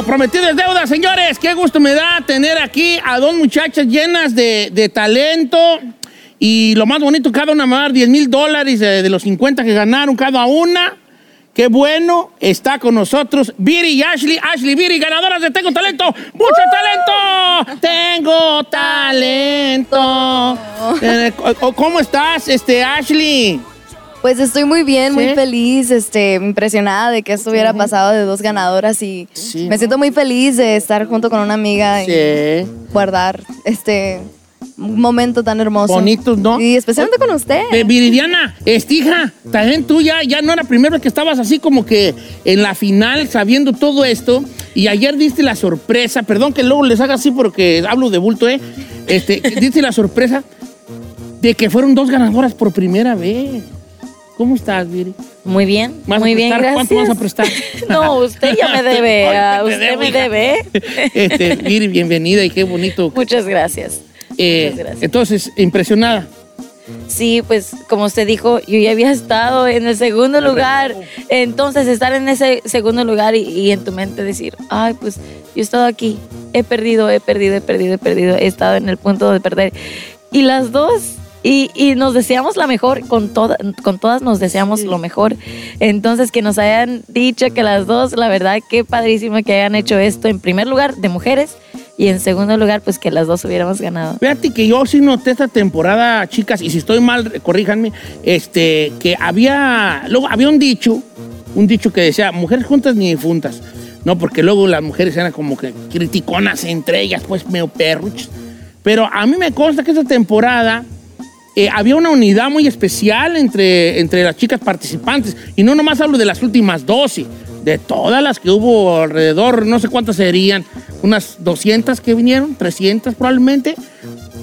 Lo prometido es deuda, señores. Qué gusto me da tener aquí a dos muchachas llenas de, de talento. Y lo más bonito, cada una me va a dar 10 mil dólares de, de los 50 que ganaron cada una. Qué bueno, está con nosotros Viri y Ashley. Ashley, Viri, ganadoras de Tengo Talento. ¡Mucho talento! Tengo talento. Eh, ¿Cómo estás, este, Ashley? Pues estoy muy bien, muy feliz, este, impresionada de que esto hubiera pasado de dos ganadoras y Sí, me siento muy feliz de estar junto con una amiga y guardar este momento tan hermoso. Bonitos, ¿no? Y especialmente con usted. Eh, Viridiana, estija, también tú ya, ya no era primera vez que estabas así como que en la final sabiendo todo esto y ayer diste la sorpresa, perdón que luego les haga así porque hablo de bulto, ¿eh? Este, diste la sorpresa de que fueron dos ganadoras por primera vez. ¿Cómo estás, Viri? Muy bien, ¿Vas a muy bien, gracias. ¿Cuánto vas a prestar? no, usted ya me debe, ah, te usted debo, me debe. Este, Viri, bienvenida y qué bonito. Muchas gracias. Eh, Muchas gracias. entonces, impresionada. Sí, pues como usted dijo, yo ya había estado en el segundo lugar. Entonces, estar en ese segundo lugar y, y en tu mente decir, ay, pues yo he estado aquí, he perdido, he perdido, he perdido, he perdido, he estado en el punto de perder. Y las dos, y, y nos deseamos la mejor, con, toda, con todas nos deseamos lo mejor. Entonces, que nos hayan dicho que las dos, la verdad, qué padrísimo que hayan hecho esto en primer lugar de mujeres y en segundo lugar, pues que las dos hubiéramos ganado. Fíjate que yo sí noté esta temporada, chicas, y si estoy mal, corríjanme, este, que había, luego había un dicho, un dicho que decía, mujeres juntas ni difuntas. No, porque luego las mujeres eran como que criticonas entre ellas, pues medio perruchas. Pero a mí me consta que esta temporada eh, había una unidad muy especial entre, entre las chicas participantes. Y no nomás hablo de las últimas 12, de todas las que hubo alrededor, no sé cuántas serían, unas 200 que vinieron, 300 probablemente,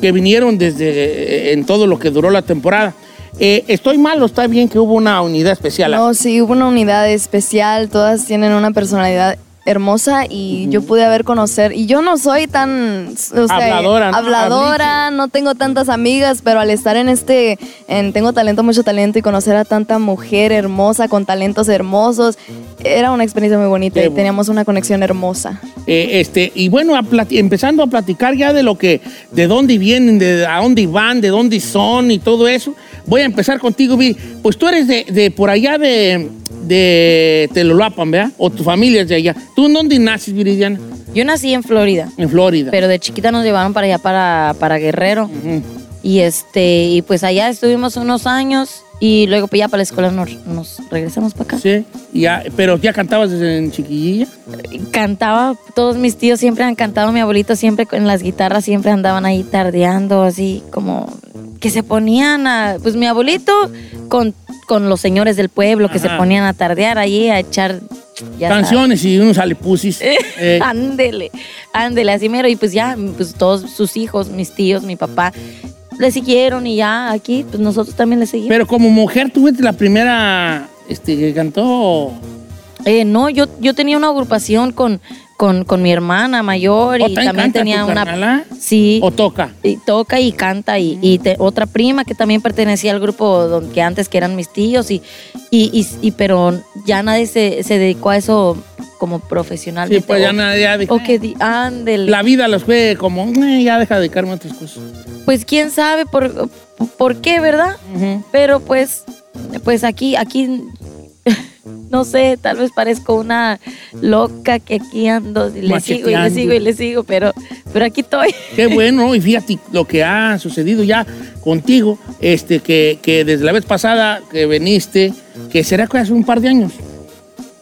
que vinieron desde eh, en todo lo que duró la temporada. Eh, ¿Estoy mal o está bien que hubo una unidad especial? No, sí, hubo una unidad especial, todas tienen una personalidad hermosa y yo pude haber conocer, y yo no soy tan o sea, Habladora, ¿no? habladora, no tengo tantas amigas, pero al estar en este, en Tengo Talento, Mucho Talento y conocer a tanta mujer hermosa con talentos hermosos, era una experiencia muy bonita Qué y bueno. teníamos una conexión hermosa. Eh, este, y bueno, a empezando a platicar ya de lo que, de dónde vienen, de a dónde van, de dónde son y todo eso. Voy a empezar contigo, Viri. Pues tú eres de, de por allá de, de Telolapan, ¿verdad? O tu familia es de allá. ¿Tú en dónde naces, Viridiana? Yo nací en Florida. En Florida. Pero de chiquita nos llevaron para allá, para, para Guerrero. Y este, y pues allá estuvimos unos años y luego pues ya para la escuela nos, nos regresamos para acá. Sí, ya, pero ya cantabas desde en chiquillilla. Cantaba, todos mis tíos siempre han cantado, mi abuelito siempre con las guitarras siempre andaban ahí tardeando, así como que se ponían a, pues mi abuelito con, con los señores del pueblo que se ponían a tardear ahí, a echar ya. Canciones y unos alepusis. Eh, ándele, ándele, así mero. Y pues ya, pues todos sus hijos, mis tíos, mi papá, le siguieron y ya aquí, pues nosotros también le seguimos. pero como mujer, tú fuiste la primera este, que cantó. Eh, no, yo, yo tenía una agrupación con, con, con mi hermana mayor ¿O y también tenía una... carnala? Sí. ¿O toca? y toca y canta y, y te- otra prima que también pertenecía al grupo don- que antes que eran mis tíos y, y, y- pero ya nadie se, se dedicó a eso como profesionalmente. Sí, pues ya nadie. o que ándele. La vida los fue como, "Eh, ya deja de dedicarme a otras cosas. Pues quién sabe por, por qué, ¿verdad? Pero pues, pues aquí, aquí, no sé, tal vez parezco una loca que aquí ando y le sigo y le sigo y le sigo, pero, pero aquí estoy. Qué bueno, y fíjate lo que ha sucedido ya contigo, este, que, que desde la vez pasada que viniste, que será que hace un par de años.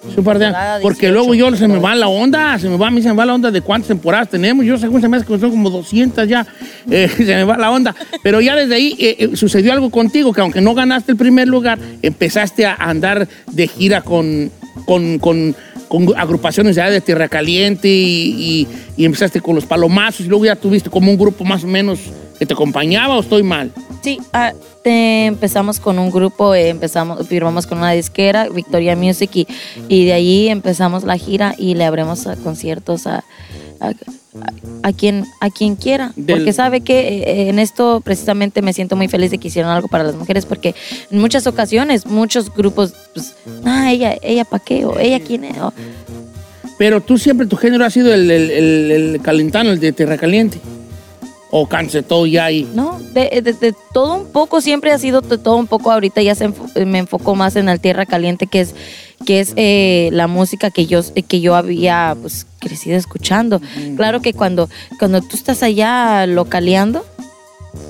Hace un par de años. Porque 18, luego yo se me va la onda, se me va, a mí se me va la onda de cuántas temporadas tenemos. Yo según se me hace que son como 200 ya, eh, se me va la onda. Pero ya desde ahí eh, eh, sucedió algo contigo, que aunque no ganaste el primer lugar, empezaste a andar de gira con, con, con, con agrupaciones ya de Tierra Caliente y, y- y empezaste con los palomazos y luego ya tuviste como un grupo más o menos que te acompañaba o estoy mal. Sí, ah, te- empezamos con un grupo, eh, empezamos, firmamos con una disquera, Victoria Music, y, y de ahí empezamos la gira y le abrimos a conciertos a, a, a- a quien, a quien quiera. Del- Porque sabe que eh, en esto precisamente me siento muy feliz de que hicieron algo para las mujeres, porque en muchas ocasiones muchos grupos, pues, ah, ella, ella para qué, o ella quién es. o- Pero tú siempre, tu género ha sido el, el, el- el calentano, el de tierra caliente. O canse todo ya ahí. No, de, de- de todo un poco, siempre ha sido de todo un poco. Ahorita ya se enfo- me enfoco más en el Tierra Caliente, que es, que es eh, la música que yo, que yo había pues, crecido escuchando. Claro que cuando, cuando tú estás allá localeando,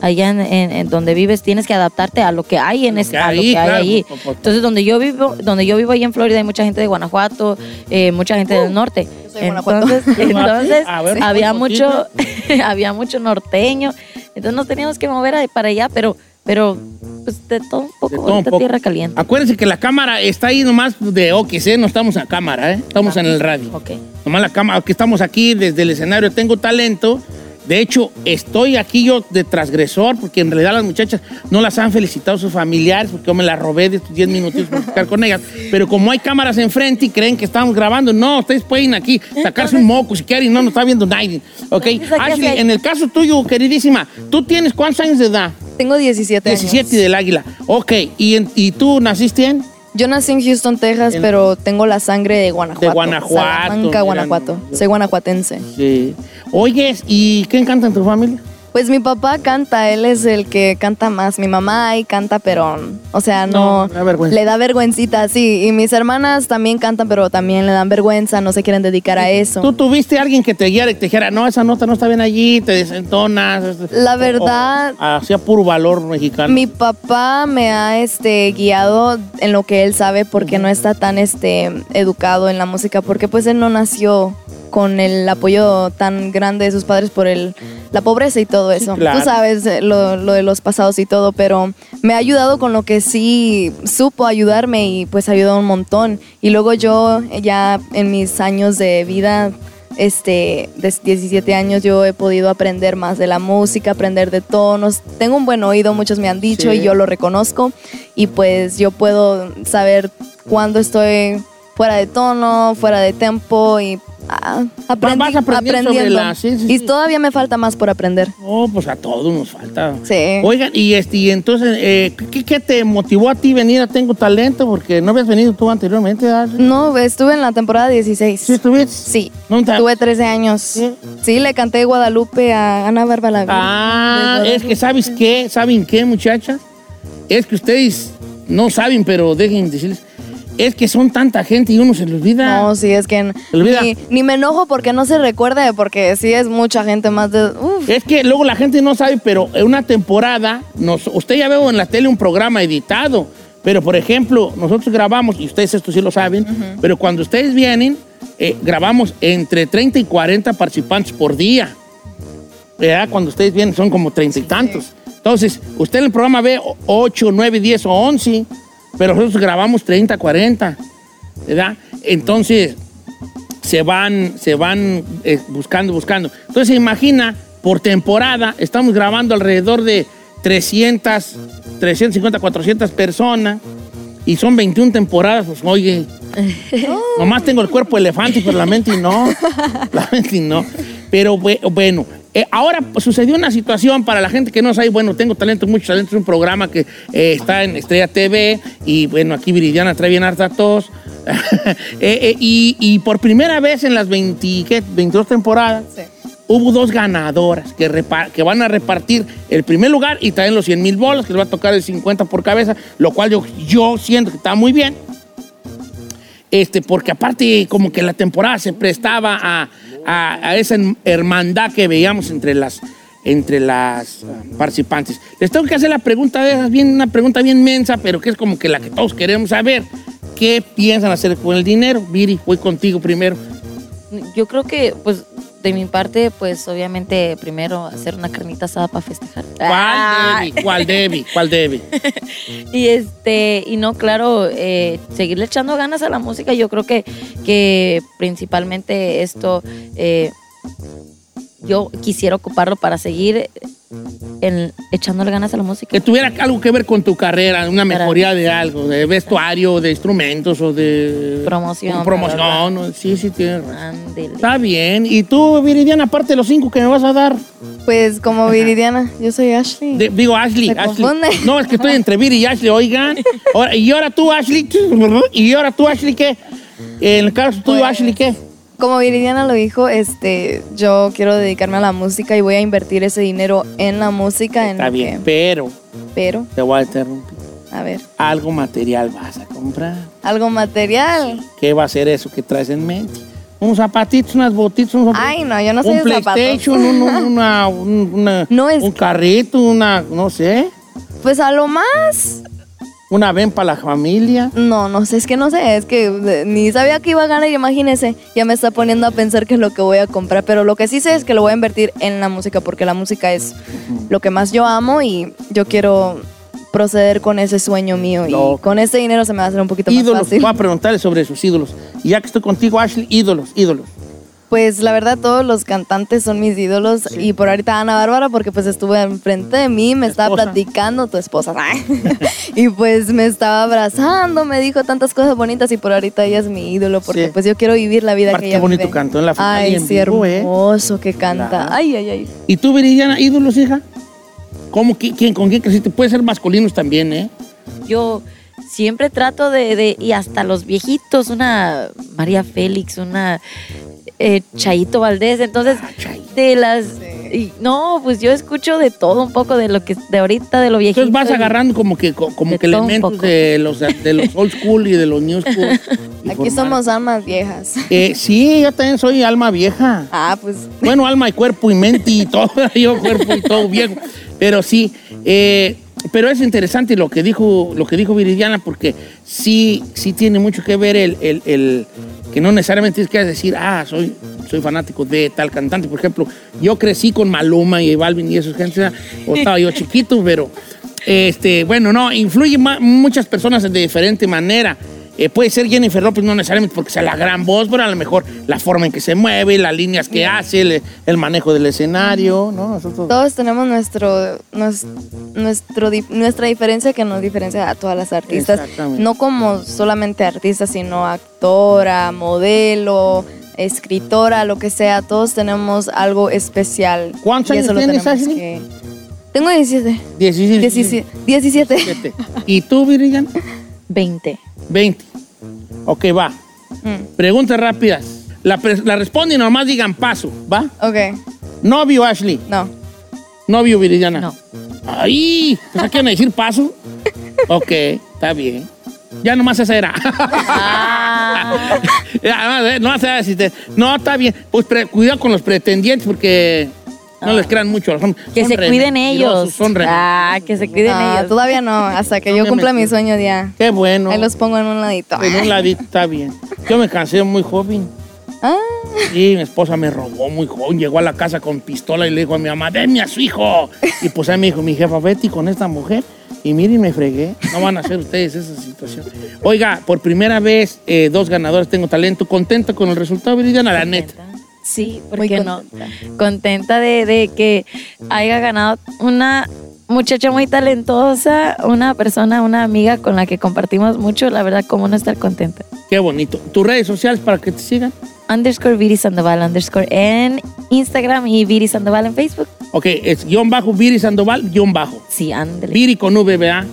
allá en, en- en donde vives, tienes que adaptarte a lo que hay en ese, a lo que claro, hay allí. por- por- Entonces, donde yo vivo, donde yo vivo ahí en Florida, hay mucha gente de Guanajuato, eh, mucha gente del norte. yo soy de Guanajuato. Entonces, entonces A ver, había mucho, había mucho norteño. Entonces nos teníamos que mover a- para allá, pero, pero pues de todo un poco, De todo un poco. tierra caliente. Acuérdense que la cámara está ahí nomás de OQC, no estamos en cámara, ¿eh? Estamos en el radio. Ok. Nomás la cámara, que estamos aquí desde el escenario, tengo talento. De hecho, estoy aquí yo de transgresor, porque en realidad las muchachas no las han felicitado sus familiares, porque yo me las robé de estos 10 minutitos para platicar con ellas. Pero como hay cámaras enfrente y creen que estamos grabando, no, ustedes pueden aquí sacarse un moco si quieren no nos está viendo nadie. ¿Ok? Entonces, ¿a qué Ashley, en el caso tuyo, queridísima, ¿tú tienes cuántos años de edad? Tengo 17 años. 17 del águila. Ok, ¿y, en- y tú naciste en? Yo nací en Houston, Texas, En- pero tengo la sangre de Guanajuato. De Guanajuato, Salamanca, Guanajuato. Soy guanajuatense. Sí. Oyes, ¿y quién canta en tu familia? Pues mi papá canta, él es el que canta más. Mi mamá ahí canta, pero, o sea, no. No, da vergüenza. Le da vergüencita, sí. Y mis hermanas también cantan, pero también le dan vergüenza, no se quieren dedicar a eso. ¿Tú tuviste a alguien que te guiara y te dijera, no, esa nota no está bien allí, te desentonas? La verdad- Hacía puro valor mexicano. Mi papá me ha este, guiado en lo que él sabe porque no está tan este, educado en la música, porque pues él no nació con el apoyo tan grande de sus padres por el, la pobreza y todo eso. claro. Tú sabes eh, lo, lo de los pasados y todo, pero me ha ayudado con lo que sí supo ayudarme y pues ayudó un montón. Y luego yo ya en mis años de vida este, de 17 años yo he podido aprender más de la música, aprender de tonos. Tengo un buen oído, muchos me han dicho Sí. y yo lo reconozco. Y pues yo puedo saber cuándo estoy fuera de tono, fuera de tempo y ah, aprendi- vas aprendiendo sobre la- sí, sí, y sí. todavía me falta más por aprender. Oh, pues a todos nos falta. Sí. Oigan, y, este, y entonces, eh, ¿qué, qué te motivó a ti venir a Tengo Talento? Porque no habías venido tú anteriormente, Ashley. No, estuve en la temporada 16. ¿Sí estuviste? Sí. ¿No te- Tuve 13 años. Sí. Sí, le canté Guadalupe a Ana Bárbara. Ah, es que ¿sabes qué? ¿Saben qué, muchachas? Es que ustedes no saben, pero dejen decirles. Es que son tanta gente y uno se le olvida. No, sí, es que Se olvida. ni, ni me enojo porque no se recuerde, porque sí es mucha gente más de... uf. Es que luego la gente no sabe, pero en una temporada, nos, usted ya veo en la tele un programa editado, pero por ejemplo, nosotros grabamos, y ustedes esto sí lo saben, pero cuando ustedes vienen, eh, grabamos entre 30 y 40 participantes por día. ¿Verdad? Cuando ustedes vienen son como treinta y tantos. Entonces, usted en el programa ve 8, 9, 10 o 11, pero nosotros grabamos 30, 40. ¿Verdad? Entonces, se van, se van eh, buscando, buscando. Entonces, se imagina, por temporada, estamos grabando alrededor de 300, 350, 400 personas y son 21 temporadas, pues oye, nomás tengo el cuerpo elefante, pero la mente y no, la mente y no. Pero bue- bueno, eh, ahora pues, sucedió una situación para la gente que no sabe, bueno, tengo talento, mucho talento, es un programa que eh, está en Estrella TV y bueno, aquí Viridiana trae bien harta tos. Eh, y, y por primera vez en las 20, ¿qué? 22 temporadas, Sí. hubo dos ganadoras que van a repartir el primer lugar y traen los 100 mil bolas, que les va a tocar el 50 por cabeza, lo cual yo, yo siento que está muy bien. Este, porque aparte como que la temporada se prestaba a, a- esa hermandad que veíamos entre las, entre las ah, participantes. Les tengo que hacer la pregunta de esas, bien, una pregunta bien mensa, pero que es como que la que todos queremos saber. ¿Qué piensan hacer con el dinero? Viri, voy contigo primero. Yo creo que, pues, de mi parte, pues, obviamente, primero hacer una carnita asada para festejar. ¿Cuál Debbie? ¿Cuál Debbie? ¿Cuál Debbie? Y este, y no, claro, eh, seguirle echando ganas a la música. Yo creo que, que principalmente esto, eh, yo quisiera ocuparlo para seguir en, echándole ganas a la música. Que tuviera algo que ver con tu carrera, una mejoría de algo, de vestuario, de instrumentos o de... Promoción, Promoción. ¿no? sí, sí, tienes. Está bien. ¿Y tú, Viridiana, aparte de los cinco que me vas a dar? Pues como Viridiana, yo soy Ashley. De- digo, Ashley. Se Ashley. confunde. No, es que estoy entre Viri y Ashley, oigan. Ahora- y ahora tú, Ashley. Y ahora tú, Ashley, ¿qué? En el caso tuyo, Pues- Ashley, ¿qué? Como Viridiana lo dijo, este, yo quiero dedicarme a la música y voy a invertir ese dinero en la música. En Está lo bien, que- pero pero, te voy a interrumpir. a ver, Algo material vas a comprar. algo material. ¿Qué va a ser eso que traes en mente? Unos zapatitos, unas botitas, unos Ay, no, yo no soy un de zapatos. PlayStation, un, un- una, un, una- No es- un carrito, una, no sé, Pues a lo más. Una ven para la familia. No, no sé, es que no sé, es que eh, ni sabía que iba a ganar, imagínese. Ya me está poniendo a pensar qué es lo que voy a comprar, pero lo que sí sé es que lo voy a invertir en la música porque la música es lo que más yo amo y yo quiero proceder con ese sueño mío No. y con ese dinero se me va a hacer un poquito Ídolos, más fácil. voy a preguntarle sobre sus ídolos. Y ya que estoy contigo, Ashley, ídolos, ídolos. Pues la verdad todos los cantantes son mis ídolos y por ahorita Ana Bárbara porque pues estuvo enfrente de mí, me estaba Esposa. platicando, tu esposa, y pues me estaba abrazando, me dijo tantas cosas bonitas y por ahorita ella es mi ídolo porque Sí. pues yo quiero vivir la vida Aparte, que qué ella bonito vive. cantó en la final y Ay, en sí, vivo, ¿eh? hermoso que canta. Claro. Ay, ay, ay. ¿Y tú, Viridiana, ídolos, hija? ¿Cómo, qui- quién, ¿Con quién creciste? Puede ser masculinos también, ¿eh? Yo siempre trato de, de- y hasta los viejitos, una María Félix, una eh, Chaito Valdés, entonces Chaito. de las y- no, pues yo escucho de todo un poco de lo que de ahorita de lo viejito. Entonces vas agarrando como que, co- como De que todo un elementos poco. de los, de los old school y de los new school. y Aquí formar- somos almas viejas. Eh, sí, yo también soy alma vieja. Ah, pues Bueno, alma y cuerpo y mente y todo, yo cuerpo y todo viejo. Pero sí, eh, pero es interesante lo que dijo, lo que dijo Viridiana, porque sí, sí tiene mucho que ver el, el- el- que no necesariamente tienes que decir, ah, soy, soy fanático de tal cantante. Por ejemplo, yo crecí con Maluma y Balvin y esos gente, o estaba yo chiquito, pero este, bueno, no, influye muchas personas de diferente manera. Eh, puede ser Jennifer López, no necesariamente porque sea la gran voz, pero a lo mejor la forma en que se mueve, las líneas que hace, el, el manejo del escenario, ¿no? Nosotros- todos tenemos nuestro, nuestra diferencia que nos diferencia a todas las artistas. Exactamente. No como solamente artistas, sino actora, modelo, escritora, lo que sea. Todos tenemos algo especial. ¿Cuántos años tienes, Ashley? que- Tengo 17. 17. 17. 17. 17. ¿Y tú, Viridiana? 20. 20. Ok, va. Mm, Preguntas rápidas. La, la responden y nomás digan paso, ¿va? ok, Novio, Ashley. no. Novio, Viridiana. No. Ay, ¿pues quieren decir paso? Ok, está bien. Ya nomás esa era. Ah, Ya, no, no, o sea, si te- no, está bien. Pues cuidado con los pretendientes porque no les crean mucho. Son, que son se cuiden ellos. Son Ah, que se cuiden Ah, ellos. todavía no, hasta que No yo cumpla mi sueño ya. Qué bueno. Ahí los pongo en un ladito. En un ladito está bien. Yo me cansé muy joven. Ah, Sí, mi esposa me robó muy joven. Llegó a la casa con pistola y le dijo a mi mamá, denme a su hijo. Y pues ahí me dijo, mi jefa, Betty, con esta mujer. Y miren, me fregué. No van a hacer ustedes esa situación. Oiga, por primera vez, eh, dos ganadores Tengo Talento. ¿Contento con el resultado, Viridiana? La neta. Sí, ¿por Muy qué no? contenta. Contenta de, de que haya ganado una muchacha muy talentosa, una persona, una amiga con la que compartimos mucho. La verdad, cómo no estar contenta. Qué bonito. ¿Tus redes sociales para que te sigan? Underscore Viri Sandoval, underscore en Instagram y Viri Sandoval en Facebook. Ok, es guion bajo Viri Sandoval, guion bajo. Sí, ándale. Viri con V, ¿verdad?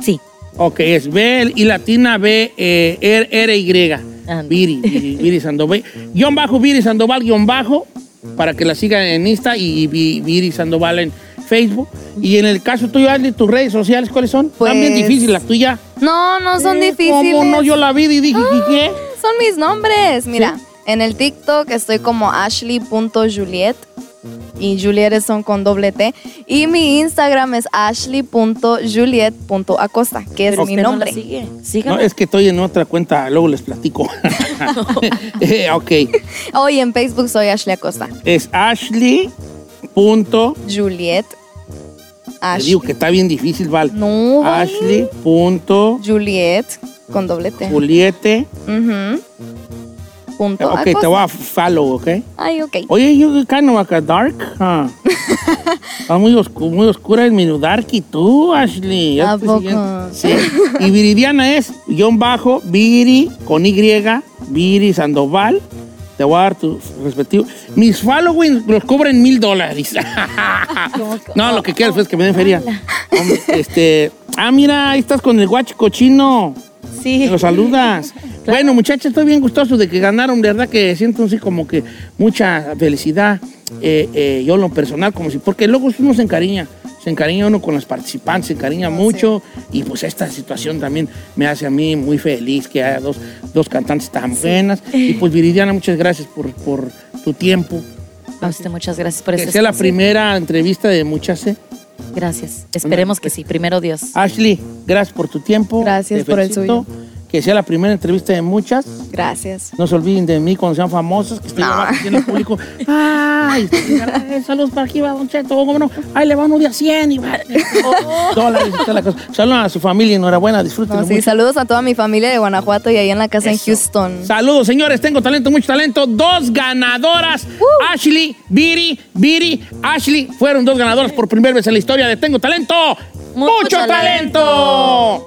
Sí. Ok, es B y latina B, eh, R, R, Y. Viri, Viri, Viri Sandoval. Guión bajo, Viri Sandoval, guion bajo, para que la sigan en Insta y Vi- Viri Sandoval en Facebook. Y en el caso tuyo, Ashley, tus redes sociales, ¿cuáles son? Pues- difíciles las tuyas. no, no son Eh, difíciles. ¿Cómo no? Yo la vi y dije, ¿y ¿qué? Son mis nombres. Mira, en el TikTok estoy como ashley.juliet. Y Juliet son con doble T. Y mi Instagram es ashley.juliet.acosta, que es Pero mi usted no nombre. sigue. No, es que estoy en otra cuenta, luego les platico. Eh, ok, Hoy en Facebook soy Ashley Acosta. es Ashley. Punto. Juliet. Te Ashley. digo que está bien difícil, Val. No, vale. Ashley. Punto. Juliet con doble T. Juliete. Ujú. Punto Ok, te Acosta. voy a follow, ¿ok? Ay, ok. Oye, you kind of like a dark, huh? Está muy, oscu- muy oscura el menú dark y tú, Ashley. ¿A te poco? Sí. Y Viridiana es guion bajo, Viri con Y, Viri Sandoval. Te voy a dar tu respectivo. Mis following los cobran mil dólares. no, lo que quieras es que me den feria. Este, ah, mira, ahí estás con el guacho cochino. Sí. Te lo saludas. Bueno, muchachos, estoy bien gustoso de que ganaron, de verdad que siento así como que mucha felicidad, eh, eh, yo en lo personal, como si, porque luego uno se encariña, se encariña uno con los participantes, se encariña mucho, y pues esta situación también me hace a mí muy feliz que haya dos, dos cantantes tan buenas, y pues Viridiana, muchas gracias por, por tu tiempo, A usted muchas gracias por que este sea la primera entrevista de muchas, ¿eh? Gracias. Esperemos que sí. Primero Dios. Ashley, gracias por tu tiempo. Gracias Te por el felicito. Que sea la primera entrevista de muchas. Gracias. No se olviden de mí cuando sean famosos, que estoy en el público. ¡Ay! Saludos para aquí, va Don Cheto. ¿Cómo no? ¡Ay, le va uno de a 100! Y va, dólares y toda la cosa. Saludos a su familia, enhorabuena, disfruten No, sí, mucho. saludos a toda mi familia de Guanajuato y ahí en la casa Eso. en Houston. Saludos, señores. Tengo talento, mucho talento. Dos ganadoras. Ashley, Viri, Viri, Ashley. Fueron dos ganadoras por primera vez en la historia de Tengo Talento. ¡Mucho, Mucho talento!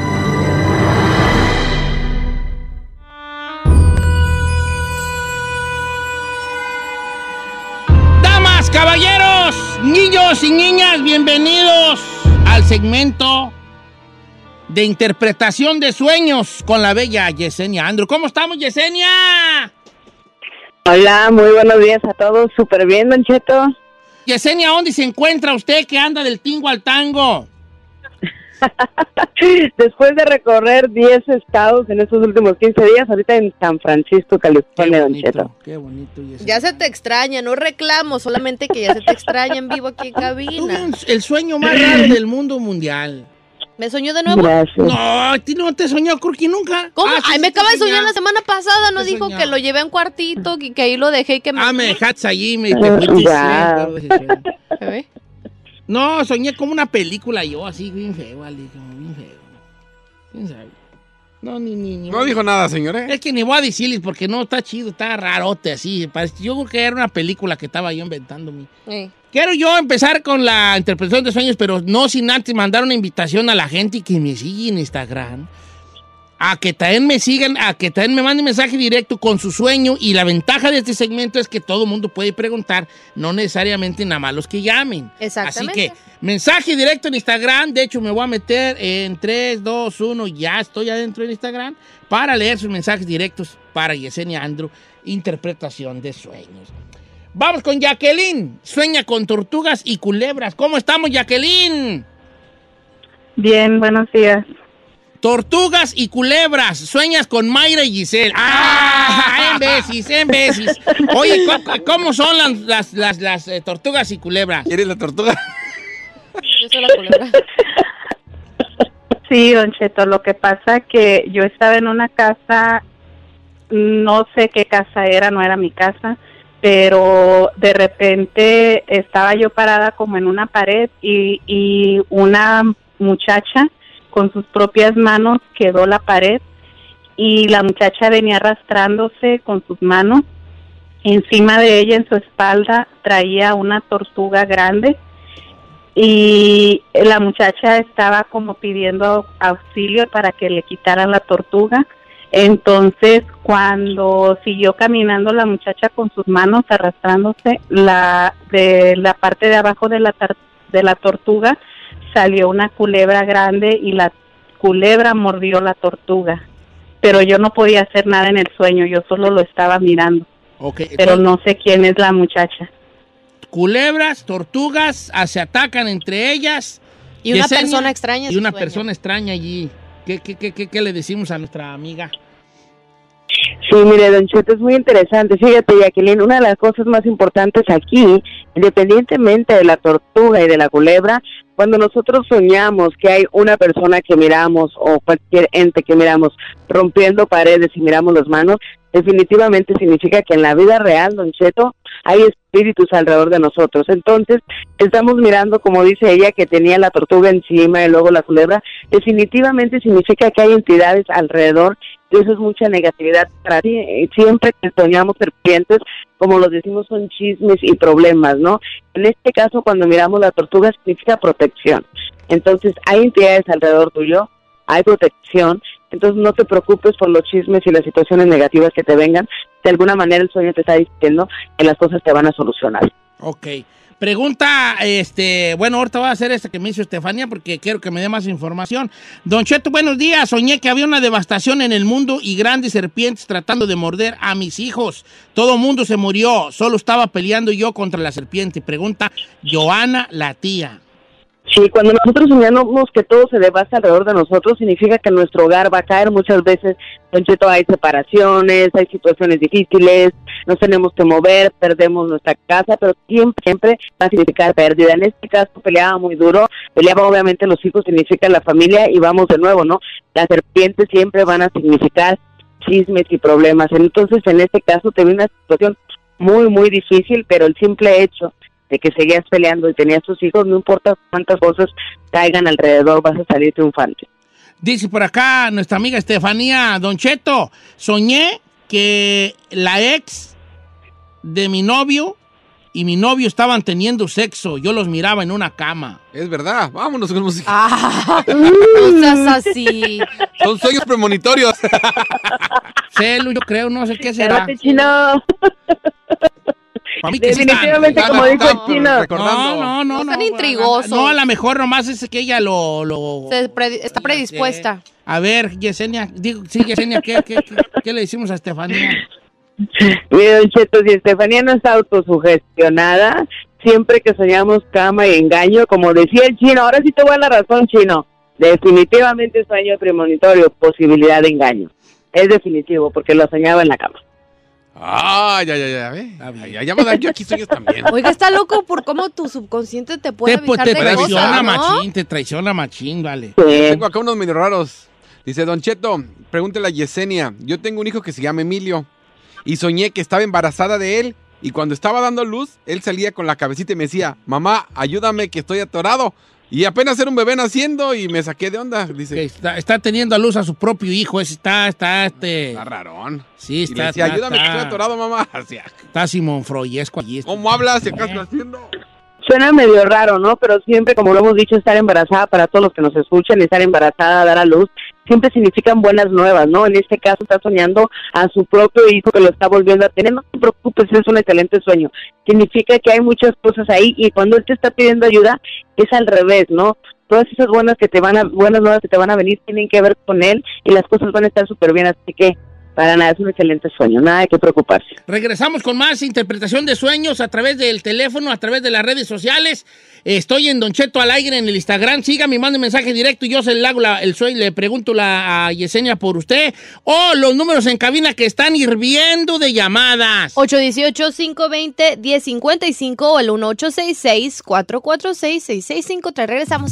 Caballeros, niños y niñas, bienvenidos al segmento de interpretación de sueños con la bella Yesenia Andrew. ¿Cómo estamos, Yesenia? Hola, muy buenos días a todos. Súper bien, Don Cheto. Yesenia, ¿dónde se encuentra usted que anda del tingo al tango? Después de recorrer 10 estados en estos últimos 15 días, ahorita en San Francisco, California, Don Cheto. qué bonito. Ya se te extraña, no reclamo, solamente que ya se te extraña en vivo aquí en cabina. el sueño más raro del mundo mundial. ¿Me soñó de nuevo? Gracias. No, a ti no te soñó Kurki nunca. ¿Cómo? Ah, sí, Ay, me sí acaba de soñar soñaba. la semana pasada, ¿no Te dijo soñaba. que lo llevé a un cuartito y que ahí lo dejé y que me... Ah, me dejaste allí, me te fuiste. No, soñé como una película yo, así, bien feo, Ali, como bien feo. ¿Quién sabe? No, ni, ni, ni. No dijo nada, señor. ¿eh? Es que ni voy a decirles porque no está chido, está rarote así. Yo creo que era una película que estaba yo. Sí. Quiero yo empezar con la interpretación de sueños, pero no sin antes mandar una invitación a la gente que me sigue en Instagram. A que también me sigan, a que también me manden mensaje directo con su sueño. Y la ventaja de este segmento es que todo el mundo puede preguntar, no necesariamente nada más los que llamen. Exactamente. Así que, mensaje directo en Instagram. De hecho, me voy a meter en 3, 2, 1. Ya estoy adentro en Instagram para leer sus mensajes directos para Yesenia Andrew, interpretación de sueños. Vamos con Jacqueline. Sueña con tortugas y culebras. ¿Cómo estamos, Jacqueline? Bien, buenos días. Tortugas y culebras. Sueñas con Mayra y Giselle. ¡Ah! En veces, en veces. Oye, ¿cómo, cómo son las, las, las, las, eh, tortugas y culebras? ¿Quieres la tortuga? Yo soy la culebra. Sí, Don Cheto, lo que pasa que yo estaba en una casa, no sé qué casa era, no era mi casa, pero de repente estaba yo parada como en una pared y, y una muchacha con sus propias manos quedó la pared y la muchacha venía arrastrándose con sus manos. Encima de ella, en su espalda, traía una tortuga grande y la muchacha estaba como pidiendo auxilio para que le quitaran la tortuga. Entonces, cuando siguió caminando la muchacha con sus manos arrastrándose, la de la parte de abajo de la de la tortuga salió una culebra grande y la culebra mordió la tortuga. Pero yo no podía hacer nada en el sueño, yo solo lo estaba mirando, Ok, pero no sé quién es la muchacha. Culebras, tortugas, ah, se atacan entre ellas. Y una Yesenia, persona extraña Y una sueño. persona extraña allí. ¿Qué, qué, qué, qué, qué le decimos a nuestra amiga? Sí, mire, Don Cheto, es muy interesante. Fíjate, Jacqueline, una de las cosas más importantes aquí, independientemente de la tortuga y de la culebra, Cuando nosotros soñamos que hay una persona que miramos o cualquier ente que miramos rompiendo paredes y miramos las manos, definitivamente significa que en la vida real, Don Cheto, hay espíritus alrededor de nosotros. Entonces, estamos mirando, como dice ella, que tenía la tortuga encima y luego la culebra, definitivamente significa que hay entidades alrededor y eso es mucha negatividad para. Eh, Siempre que soñamos serpientes, como lo decimos, son chismes y problemas, ¿no? En este caso, cuando miramos la tortuga, significa protección. Entonces, hay entidades alrededor tuyo, hay protección, entonces no te preocupes por los chismes y las situaciones negativas que te vengan. De alguna manera el sueño te está diciendo que las cosas te van a solucionar. Ok. Pregunta, este, bueno, ahorita voy a hacer esta que me hizo Estefanía porque quiero que me dé más información. Don Cheto, buenos días. Soñé que había una devastación en el mundo y grandes serpientes tratando de morder a mis hijos. Todo mundo se murió, solo estaba peleando yo contra la serpiente. Pregunta Joana, la tía. Sí, cuando nosotros soñamos que todo se devasta alrededor de nosotros, significa que nuestro hogar va a caer. Muchas veces, Cheto, hay separaciones, hay situaciones difíciles, nos tenemos que mover, perdemos nuestra casa, pero siempre, siempre va a significar pérdida. En este caso, peleaba muy duro, peleaba obviamente los hijos, significa la familia, y vamos de nuevo, ¿no? Las serpientes siempre van a significar chismes y problemas. Entonces, en este caso, te una situación muy, muy difícil, pero el simple hecho de que seguías peleando y tenías tus hijos, no importa cuántas cosas caigan alrededor, vas a salir triunfante. Dice por acá nuestra amiga Estefanía, Don Cheto, soñé que la ex de mi novio y mi novio estaban teniendo sexo. Yo los miraba en una cama. Es verdad, vámonos con música. Ah, no seas así. Son sueños premonitorios. Celo, yo creo, no sé qué será. Espérate, chino. Sí Definitivamente, como dijo el chino. No, no, no. No intrigosos. No, a lo mejor nomás es que ella lo... lo Se pre- está predispuesta. A ver, Yesenia, digo, sí, Yesenia, ¿qué, qué, qué, qué le decimos a Estefanía? Mire, Don Cheto, si Estefanía no está autosugestionada, siempre que soñamos cama y engaño, como decía el chino, ahora sí te voy a la razón, chino. Definitivamente sueño premonitorio, posibilidad de engaño. Es definitivo, porque lo soñaba en la cama. Ah, ya, ya, ya. Ay, ya, ya da yo aquí sueños también. Oiga, está loco por cómo tu subconsciente te puede Te, avisar te de traiciona cosas, ¿no? machín, te traiciona machín, vale. Tengo acá unos medio raros. Dice, Don Cheto, pregúntele a Yesenia. Yo tengo un hijo que se llama Emilio. Y soñé que estaba embarazada de él. Y cuando estaba dando luz, él salía con la cabecita y me decía, mamá, ayúdame que estoy atorado. Y apenas era un bebé naciendo y me saqué de onda. Dice, Que está, está teniendo a luz a su propio hijo, ese está, está, este... está rarón. Sí, Y está, le decía, está, ayúdame que estoy está, atorado, mamá. Hacía, está Simón Froyesco allí. este. ¿Cómo hablas? ¿Qué estás haciendo? Suena medio raro, ¿no? Pero siempre, como lo hemos dicho, estar embarazada para todos los que nos escuchan, estar embarazada, dar a luz, siempre significan buenas nuevas, ¿no? En este caso está soñando a su propio hijo que lo está volviendo a tener. No te preocupes, es un excelente sueño. Significa que hay muchas cosas ahí y cuando él te está pidiendo ayuda es al revés, ¿no? Todas esas buenas que te van a, buenas nuevas que te van a venir tienen que ver con él y las cosas van a estar súper bien, así que para nada es un excelente sueño, nada de que preocuparse. Regresamos con más interpretación de sueños a través del teléfono, a través de las redes sociales. Estoy en Don Cheto al aire en el Instagram. Sígame, mande mensaje directo y yo se le hago la- el sueño, le pregunto la, a Yesenia por usted. O los números en cabina que están hirviendo de llamadas. 818-520-1055 o el 1866-446-6653. Regresamos.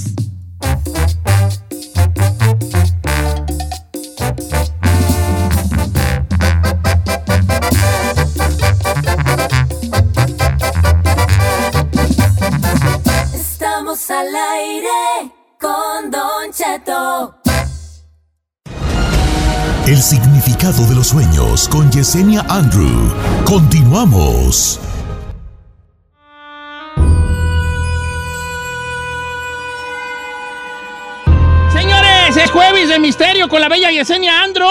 El significado de los sueños con Yesenia Andrew. Continuamos. Señores, es jueves de misterio con la bella Yesenia Andro.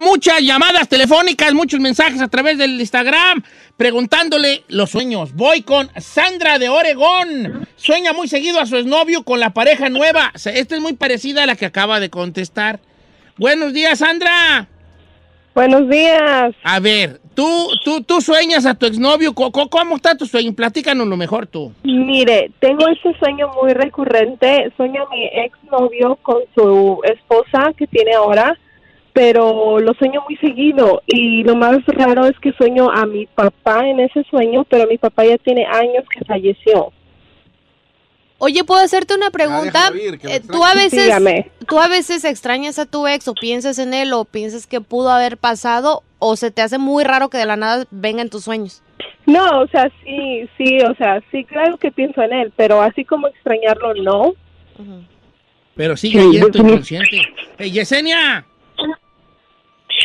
Muchas llamadas telefónicas, muchos mensajes a través del Instagram preguntándole los sueños. Voy con Sandra de Oregón. Sueña muy seguido a su exnovio con la pareja nueva. Esta es muy parecida a la que acaba de contestar. Buenos días, Sandra. Buenos días. A ver, tú, tú, tú sueñas a tu exnovio. ¿Cómo, cómo está tu sueño? Platícanos lo mejor tú. Mire, tengo este sueño muy recurrente. Sueño a mi exnovio con su esposa que tiene ahora, pero lo sueño muy seguido. Y lo más raro es que sueño a mi papá en ese sueño, pero mi papá ya tiene años que falleció. Oye, ¿puedo hacerte una pregunta? ir, Eh, tú a veces Dígame. tú a veces extrañas a tu ex o piensas en él o piensas que pudo haber pasado o se te hace muy raro que de la nada venga en tus sueños. No, o sea, sí, sí, o sea, sí, claro que pienso en él, pero así como extrañarlo, no. Pero sigue Sí, ahí en tu inconsciente. ¡Hey, Yesenia!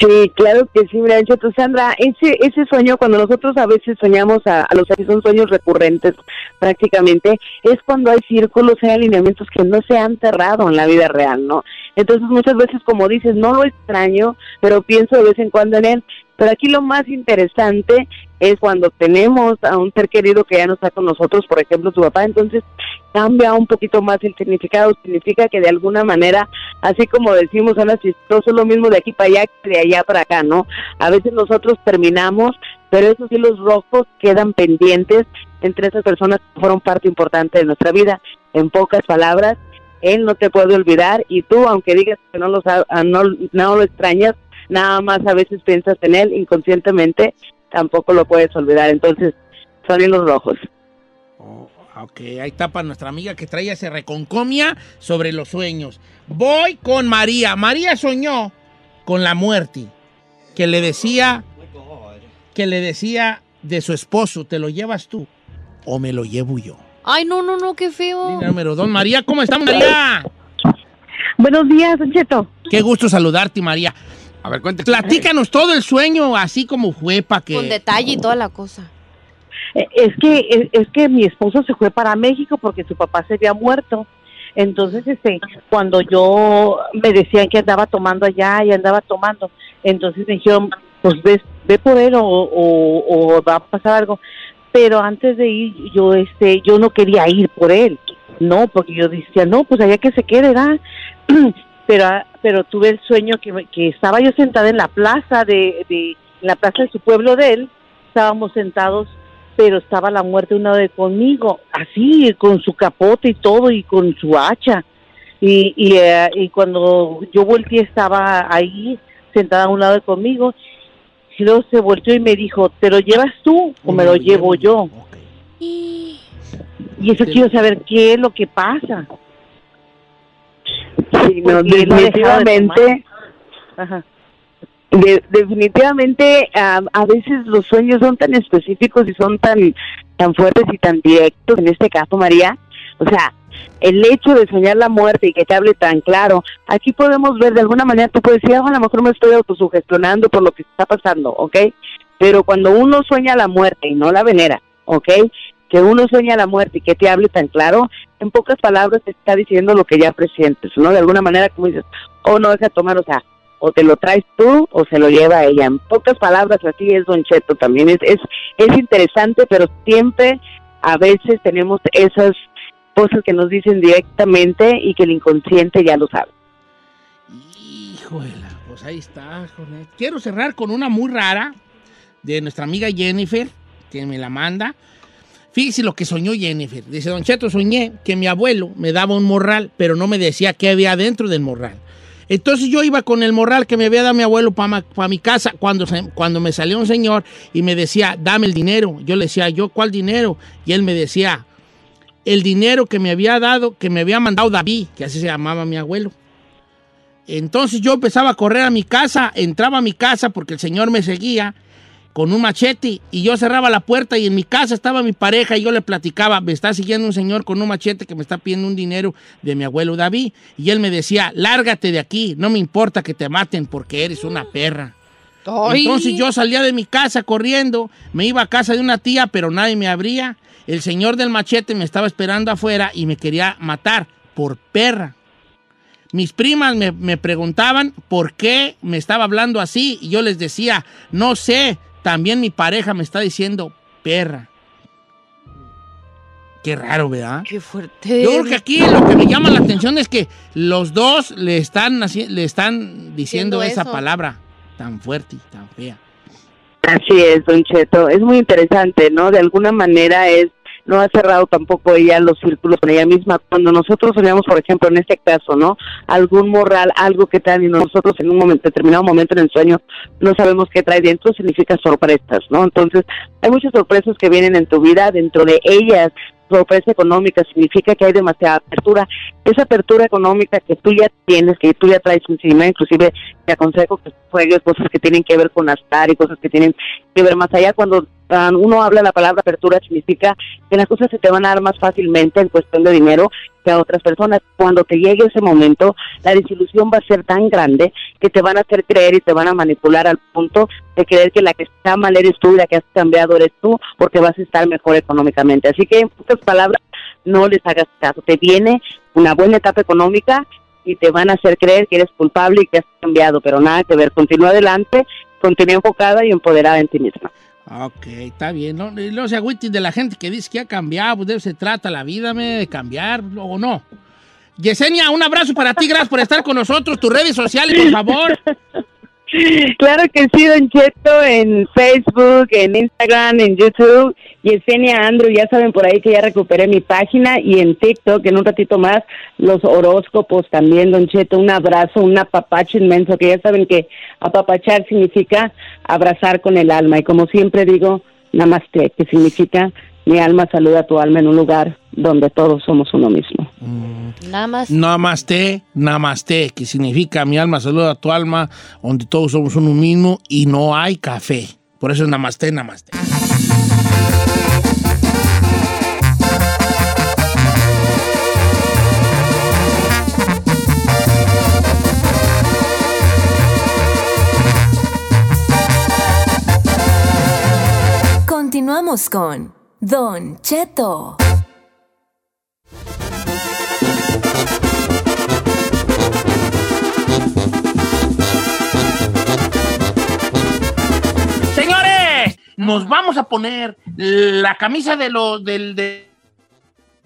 Sí, claro que sí, mira, Cheto, Sandra, ese, ese sueño, cuando nosotros a veces soñamos a, a los que son sueños recurrentes prácticamente, es cuando hay círculos, hay alineamientos que no se han cerrado en la vida real, ¿no? Entonces muchas veces, como dices, no lo extraño, pero pienso de vez en cuando en él. Pero aquí lo más interesante es cuando tenemos a un ser querido que ya no está con nosotros, por ejemplo, tu papá, entonces cambia un poquito más el significado, significa que de alguna manera, así como decimos, suena chistoso, es lo mismo de aquí para allá que de allá para acá, ¿no? A veces nosotros terminamos, pero esos hilos rojos quedan pendientes entre esas personas que fueron parte importante de nuestra vida. En pocas palabras, él no te puede olvidar y tú, aunque digas que no lo, no lo extrañas, nada más a veces piensas en él inconscientemente, tampoco lo puedes olvidar. Entonces, son hilos rojos. Oh, ok, ahí está para nuestra amiga que traía ese reconcomia sobre los sueños. Voy con María. María soñó con la muerte, que le decía, que le decía de su esposo, ¿te lo llevas tú o me lo llevo yo? Ay, no, no, no, qué feo. Línea número dos. María, ¿cómo estás, María? Buenos días, Don Cheto. Qué gusto saludarte, María. A ver, cuéntame. Platícanos todo el sueño, así como fue, para Con que... detalle y toda la cosa. Eh, Es que es, es que mi esposo se fue para México porque su papá se había muerto. Entonces, este, cuando yo me decían que andaba tomando allá y andaba tomando, entonces me dijeron, pues ve, ve por él o, o, o va a pasar algo. Pero antes de ir, yo, este, yo no quería ir por él, no, porque yo decía, no, pues allá que se quede, ¿verdad? pero, ah, pero tuve el sueño que, me- que estaba yo sentada en la plaza de, de, en la plaza de su pueblo de él, estábamos sentados pero estaba la muerte una vez conmigo, así, con su capote y todo, y con su hacha. Y, y, eh, y cuando yo volteé estaba ahí, sentada a un lado de conmigo, y luego se volteó y me dijo, ¿te lo llevas tú o me lo llevo yo? Y eso quiero saber qué es lo que pasa. Sí, no, definitivamente. Ajá. de- definitivamente a, a veces los sueños son tan específicos y son tan tan fuertes y tan directos en este caso María o sea el hecho de soñar la muerte y que te hable tan claro aquí podemos ver de alguna manera tú puedes decir "Ah, a lo mejor me estoy autosugestionando por lo que está pasando ¿ok? pero cuando uno sueña la muerte y no la venera ¿ok? Que uno sueña la muerte y que te hable tan claro en pocas palabras te está diciendo lo que ya presientes ¿no? de alguna manera como dices oh no deja de tomar o sea o te lo traes tú o se lo lleva ella. En pocas palabras, así es Don Cheto también. Es, es, es interesante, pero siempre a veces tenemos esas cosas que nos dicen directamente y que el inconsciente ya lo sabe. Híjole, pues ahí está. joder. Quiero cerrar con una muy rara de nuestra amiga Jennifer, que me la manda. Fíjese lo que soñó Jennifer. Dice, Don Cheto, soñé que mi abuelo me daba un morral, pero no me decía qué había dentro del morral. Entonces yo iba con el morral que me había dado mi abuelo para mi casa cuando, se- cuando me salió un señor y me decía, dame el dinero. Yo le decía, ¿yo cuál dinero? Y él me decía, el dinero que me había dado, que me había mandado David, que así se llamaba mi abuelo. Entonces yo empezaba a correr a mi casa, entraba a mi casa porque el señor me seguía con un machete y yo cerraba la puerta y en mi casa estaba mi pareja y yo le platicaba, me está siguiendo un señor con un machete que me está pidiendo un dinero de mi abuelo David y él me decía, lárgate de aquí, no me importa que te maten porque eres una perra. Ay. Entonces yo salía de mi casa corriendo, me iba a casa de una tía, pero nadie me abría. El señor del machete me estaba esperando afuera y me quería matar por perra. Mis primas me, me preguntaban por qué me estaba hablando así y yo les decía, no sé, también mi pareja me está diciendo perra. Qué raro, ¿verdad? Qué fuerte. Yo creo que aquí lo que me llama la atención es que los dos le están, le están diciendo Diciendo esa eso. palabra tan fuerte y tan fea. Así es, Don Cheto. Es muy interesante, ¿no? De alguna manera es no ha cerrado tampoco ella los círculos con ella misma. Cuando nosotros soñamos, por ejemplo, en este caso, ¿no? Algún morral, algo que trae y nosotros en un momento, determinado momento en el sueño no sabemos qué trae dentro, significa sorpresas, ¿no? Entonces, hay muchas sorpresas que vienen en tu vida, dentro de ellas pobreza económica significa que hay demasiada apertura. Esa apertura económica que tú ya tienes, que tú ya traes encima, inclusive te aconsejo que juegues cosas que tienen que ver con estar y cosas que tienen que ver más allá. Cuando uno habla la palabra apertura significa que las cosas se te van a dar más fácilmente en cuestión de dinero que a otras personas. Cuando te llegue ese momento, la desilusión va a ser tan grande que te van a hacer creer y te van a manipular al punto de creer que la que está mal eres tú y la que has cambiado eres tú porque vas a estar mejor económicamente. Así que en pocas palabras, no les hagas caso. Te viene una buena etapa económica y te van a hacer creer que eres culpable y que has cambiado, pero nada que ver. Continúa adelante, continúa enfocada y empoderada en ti misma. Ok, está bien. No, no se agüiten de la gente que dice que ha cambiado, pues de eso se trata la vida, me, de cambiar o no. Yesenia, un abrazo para ti, gracias por estar con nosotros. Tus redes sociales, por favor. Claro que sí, Don Cheto, en Facebook, en Instagram, en YouTube, Yesenia Andrew, ya saben por ahí que ya recuperé mi página y en TikTok, en un ratito más, los horóscopos también, Don Cheto, un abrazo, un apapacho inmenso, que ya saben que apapachar significa abrazar con el alma y como siempre digo, namaste, que significa mi alma saluda a tu alma en un lugar donde todos somos uno mismo. Más. Namaste, namaste, que significa mi alma saluda a tu alma, donde todos somos uno mismo y no hay café. Por eso es namaste, namaste. Continuamos con Don Cheto. Señores, nos vamos a poner la camisa de los del de,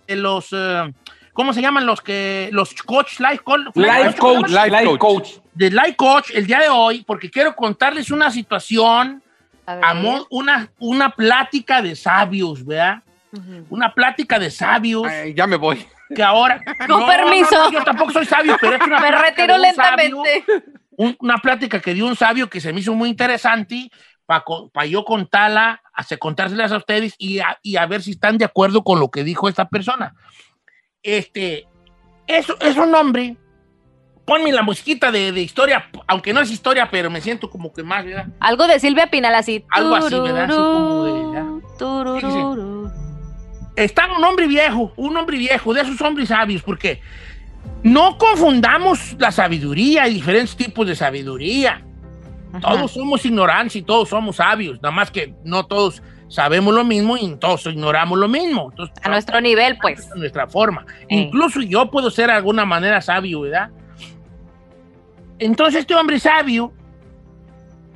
de los eh, ¿cómo se llaman los que los coach life coach Life coach, life coach. de life coach el día de hoy porque quiero contarles una situación amor, una una plática de sabios, ¿verdad? Una plática de sabios. ya me voy. Que ahora. Con permiso. yo tampoco soy sabio, pero es una Me retiro sabio, lentamente. un- una plática que dio un sabio que se me hizo muy interesante para yo contarla, hacer contárselas a ustedes y a, y a ver si están de acuerdo con lo que dijo esta persona. Este, es, es un hombre. Ponme la musiquita de, de historia, aunque no es historia, pero me siento como que más, ¿verdad? Algo de Silvia Pinal así. Algo así, ¿verdad? Así como de. Está un hombre viejo, un hombre viejo, de esos hombres sabios, porque no confundamos la sabiduría y diferentes tipos de sabiduría. Todos somos ignorantes y todos somos sabios, nada más que no todos sabemos lo mismo y todos ignoramos lo mismo. Entonces, A nuestro nivel, pues. a nuestra forma. Incluso yo puedo ser de alguna manera sabio, ¿verdad? Entonces este hombre sabio,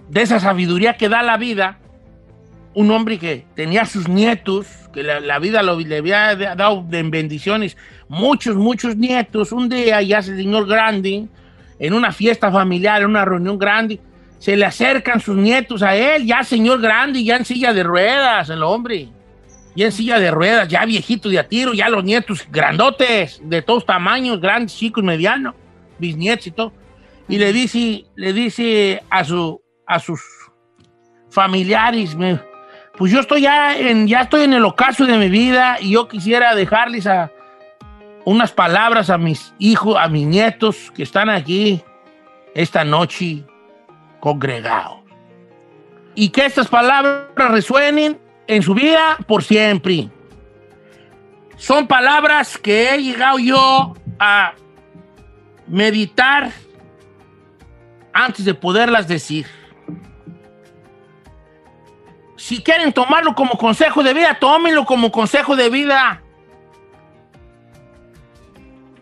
de esa sabiduría que da la vida, un hombre que tenía sus nietos, que la, vida lo- le había dado de bendiciones, muchos, muchos nietos, un día ya ese señor grande, en una fiesta familiar, en una reunión grande, se le acercan sus nietos a él, ya señor grande, ya en silla de ruedas, el hombre ya en silla de ruedas, ya viejito de tiro, ya los nietos grandotes, de todos tamaños, grandes, chicos, medianos, bisnietos y todo. Y le dice, le dice a, su, a sus familiares, pues yo estoy ya en, ya estoy en el ocaso de mi vida y yo quisiera dejarles a unas palabras a mis hijos, a mis nietos que están aquí esta noche congregados. Y que estas palabras resuenen en su vida por siempre. Son palabras que he llegado yo a meditar antes de poderlas decir. Si quieren tomarlo como consejo de vida, tómenlo como consejo de vida.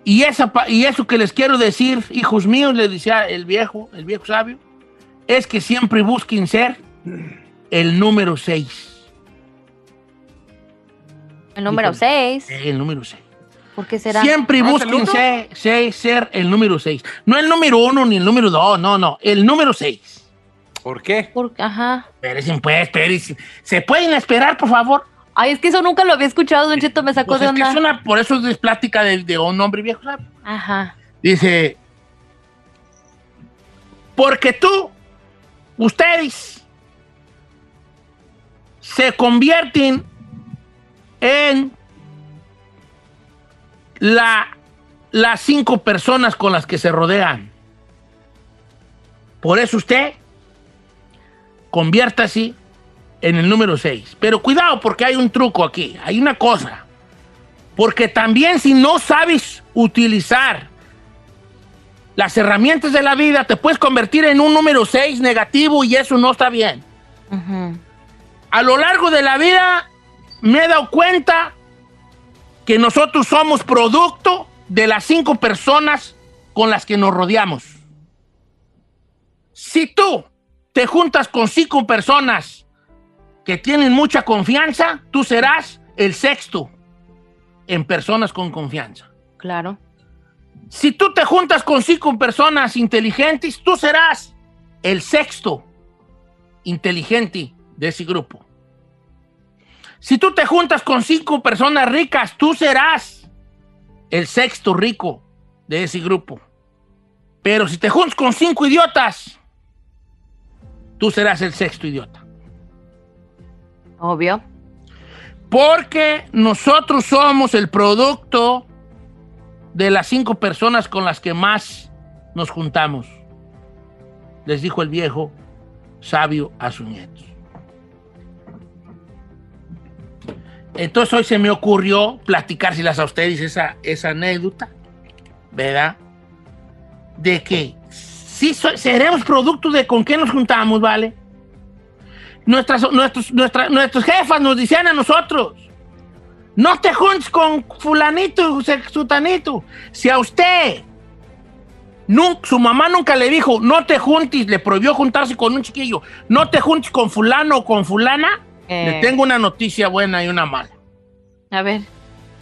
Y, esa, y eso que les quiero decir, hijos míos, le decía el viejo, el viejo sabio, es que siempre busquen ser el número 6. El número Híjole. 6. El número 6. ¿Por qué será? Siempre busquen ser, ser- ser el número 6. No el número 1 ni el número 2, no, no, el número 6. ¿Por qué? Por- ajá. Espérense, pues, espérense. ¿Se pueden esperar, por favor? Ay, es que eso nunca lo había escuchado, Don Cheto, me sacó Pues de es que onda. es una, por eso es plática de, de un hombre viejo, ¿sabes? Ajá. Dice, porque tú, ustedes, se convierten en la, las cinco personas con las que se rodean. Por eso usted conviértase en el número 6. Pero cuidado porque hay un truco aquí, hay una cosa. Porque también si no sabes utilizar las herramientas de la vida, te puedes convertir en un número 6 negativo y eso no está bien. A lo largo de la vida me he dado cuenta que nosotros somos producto de las cinco personas con las que nos rodeamos. Si tú te juntas con cinco personas que tienen mucha confianza, tú serás el sexto en personas con confianza. Claro. Si tú te juntas con cinco personas inteligentes, tú serás el sexto inteligente de ese grupo. Si tú te juntas con cinco personas ricas, tú serás el sexto rico de ese grupo. Pero si te juntas con cinco idiotas, tú serás el sexto idiota. Obvio. Porque nosotros somos el producto de las cinco personas con las que más nos juntamos. Les dijo el viejo sabio a sus nietos. Entonces hoy se me ocurrió platicárselas a ustedes esa, esa anécdota, ¿verdad? De que sí seremos producto de con qué nos juntamos, ¿vale? Nuestras, nuestros, nuestra- nuestros jefas nos decían a nosotros, no te juntes con fulanito, sutanito. Si a usted, su mamá nunca le dijo, no te juntes, le prohibió juntarse con un chiquillo, no te juntes con fulano o con fulana, le Eh. tengo una noticia buena y una mala. A ver.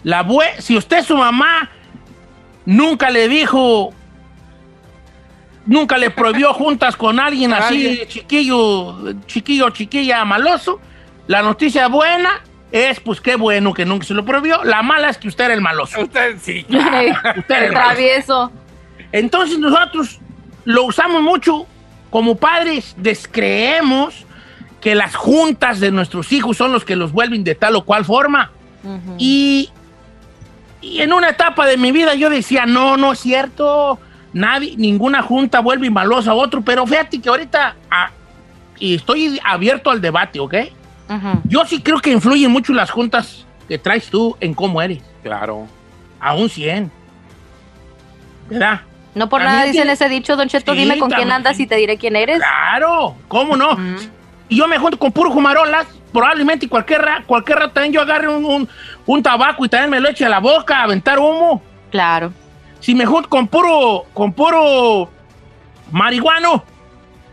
La bue- si usted, su mamá, nunca le dijo, nunca le prohibió juntas con alguien así, chiquillo, chiquillo, chiquilla, maloso, la noticia buena es, pues qué bueno que nunca se lo prohibió. La mala es que usted era el maloso. Usted sí. Usted era el maloso. Travieso. Entonces nosotros lo usamos mucho como padres, descreemos que las juntas de nuestros hijos son los que los vuelven de tal o cual forma. Y, y en una etapa de mi vida yo decía, no, no es cierto, nadie, ninguna junta vuelve malosa a otro, pero fíjate que ahorita, ah, y estoy abierto al debate, ¿ok? Yo sí creo que influyen mucho las juntas que traes tú en cómo eres. Claro. A un 100. ¿Verdad? No por También nada dicen tiene- ese dicho, Don Cheto, Sí, dime con quién andas y te diré quién eres. Claro, ¿cómo no? Y yo me junto con puro jumarolas, probablemente cualquier, cualquier rato también yo agarre un, un- un tabaco y también me lo eche a la boca, a aventar humo. Claro. Si me junto con puro, con puro marihuano,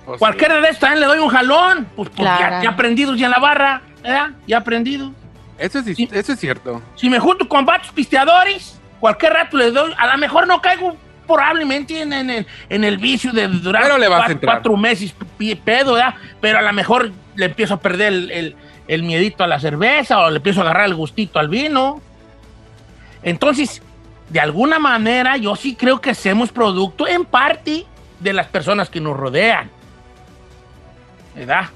Pues cualquiera de estos también le doy un jalón. Pues, pues ya, Claro. ya aprendidos ya en la barra, ¿verdad? Ya aprendido. Eso es, eso es cierto. Si me junto con vatos pisteadores, cualquier rato les doy, a lo mejor no caigo probablemente en, en- en- el vicio de durar Pero le vas a cuatro, meses pedo, ¿verdad? Pero a lo mejor le empiezo a perder el, el- el miedito a la cerveza o le empiezo a agarrar el gustito al vino. Entonces, de alguna manera, yo sí creo que hacemos producto en parte de las personas que nos rodean. ¿Verdad?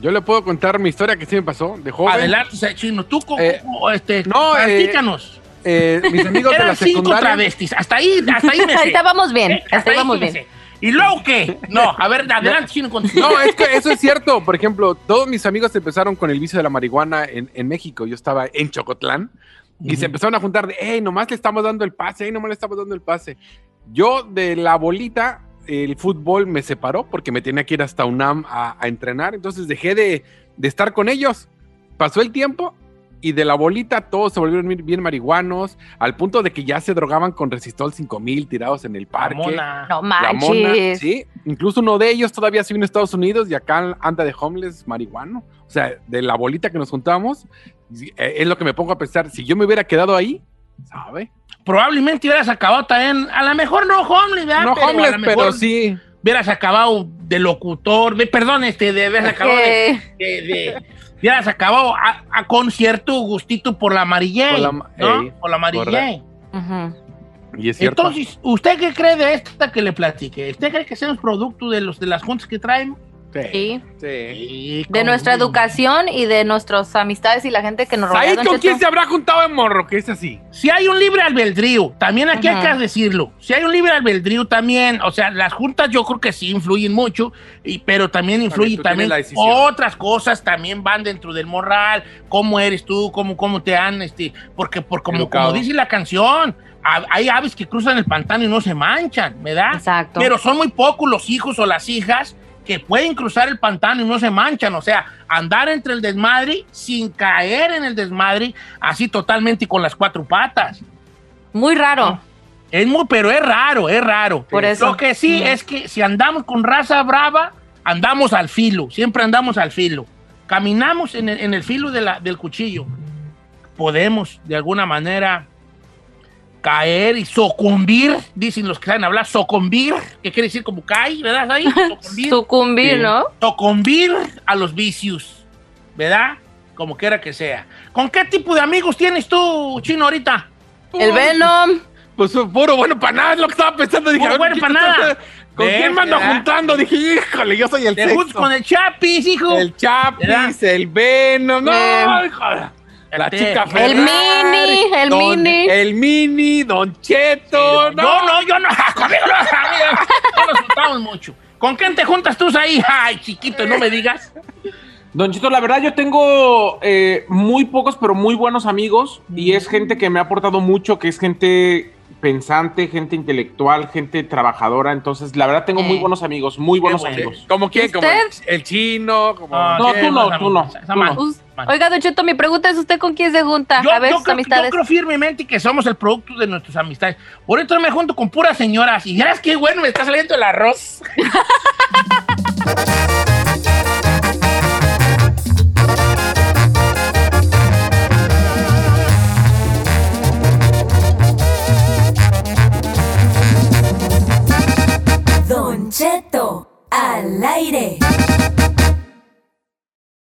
Yo le puedo contar mi historia que sí me pasó de joven. Adelante, Chino. Tú, Eh, este, no, eh, platícanos. Eh, mis amigos de Eran la cinco secundaria. travestis. Hasta ahí, hasta ahí me sé. Ahorita vamos bien, Eh, hasta ahí vamos bien. sé. ¿Y luego qué? No, a ver, adelante, Chino. No, es que eso es cierto. Por ejemplo, todos mis amigos empezaron con el vicio de la marihuana en, en México. Yo estaba en Chocotlán y se empezaron a juntar de, hey, nomás le estamos dando el pase, hey, nomás le estamos dando el pase. Yo de la bolita, el fútbol me separó porque me tenía que ir hasta UNAM a, a entrenar. Entonces dejé de, de estar con ellos. Pasó el tiempo y de la bolita todos se volvieron bien- bien marihuanos, al punto de que ya se drogaban con Resistol 5000 tirados en el parque. mona. No La mona, manches. sí. Incluso uno de ellos todavía se vino a Estados Unidos y acá anda de homeless marihuano. O sea, de la bolita que nos juntamos, eh, es lo que me pongo a pensar. Si yo me hubiera quedado ahí, ¿sabe? Probablemente hubieras acabado también, a lo mejor no homeless, ¿verdad? No Pero homeless, pero sí. Hubieras acabado de locutor, de, perdón, este, de hubieras acabado de, ¿Qué? de- de- hubieras acabado a, a con cierto gustito por la amarillé, Por la ma- ¿no? ey, por la amarillé. correcto. Ujú. Y es cierto. Entonces, ¿usted qué cree de esta que le platiqué? ¿Usted cree que seamos producto de los de las juntas que traen? Sí. Sí, De nuestra educación y de nuestras amistades y la gente que nos rodea. ¿Ahí con quién se habrá juntado en morro? Que es así. Si hay un libre albedrío, también aquí hay Ajá. que decirlo. Si hay un libre albedrío también, o sea, las juntas yo creo que sí influyen mucho, y, pero también influye también, decisión. otras cosas también van dentro del moral, cómo eres tú, cómo, cómo te han, este, porque por como, como dice la canción, ha- hay aves que cruzan el pantano y no se manchan, ¿verdad? Exacto. Pero son muy pocos los hijos o las hijas que pueden cruzar el pantano y no se manchan, o sea, andar entre el desmadre sin caer en el desmadre, así totalmente y con las cuatro patas. Muy raro. Es muy, pero es raro, es raro. Por eso. Lo que sí es que si andamos con raza brava, andamos al filo, siempre andamos al filo. Caminamos en el, en el filo de la- del cuchillo. Podemos, de alguna manera, caer y sucumbir, dicen los que saben hablar, sucumbir, que quiere decir como cae, ¿verdad? Ahí, sucumbir. Sucumbir, Sí. ¿no? Sucumbir a los vicios, ¿verdad? Como quiera que sea. ¿Con qué tipo de amigos tienes tú, Chino, ahorita? El Venom. Pues puro bueno para nada, es lo que estaba pensando. Dije, Puro bueno ¿quién pa' está- nada. ¿Con ¿Ves, quién me ando verdad? juntando? Dije, híjole, yo soy el Te sexto. con el Chapis, hijo. El Chapis, ¿Verdad? el Venom, no, Eh. hijo, la Este, chica El Ferrari, Mini, el Don- Mini. El Mini, Don Cheto, Yo no, yo no, conmigo no, no nos juntamos mucho. ¿Con quién te juntas tú ahí? Ay, chiquito, no me digas. Don Chito, la verdad yo tengo eh, muy pocos, pero muy buenos amigos y es gente que me ha aportado mucho, que es gente pensante, gente intelectual, gente trabajadora. Entonces, la verdad tengo muy Eh. buenos amigos, muy buenos bueno. amigos. ¿Como quién? Como el, ¿Usted? el chino, como... Ah, No, tú no, tú no, tú no. Oiga, Don Cheto, mi pregunta es: ¿usted con quién se junta? Yo, a ver yo sus creo, yo amistades. creo firmemente que somos el producto de nuestras amistades. Por eso me junto con puras señoras. Y verás qué bueno me está saliendo el arroz. Cheto al aire.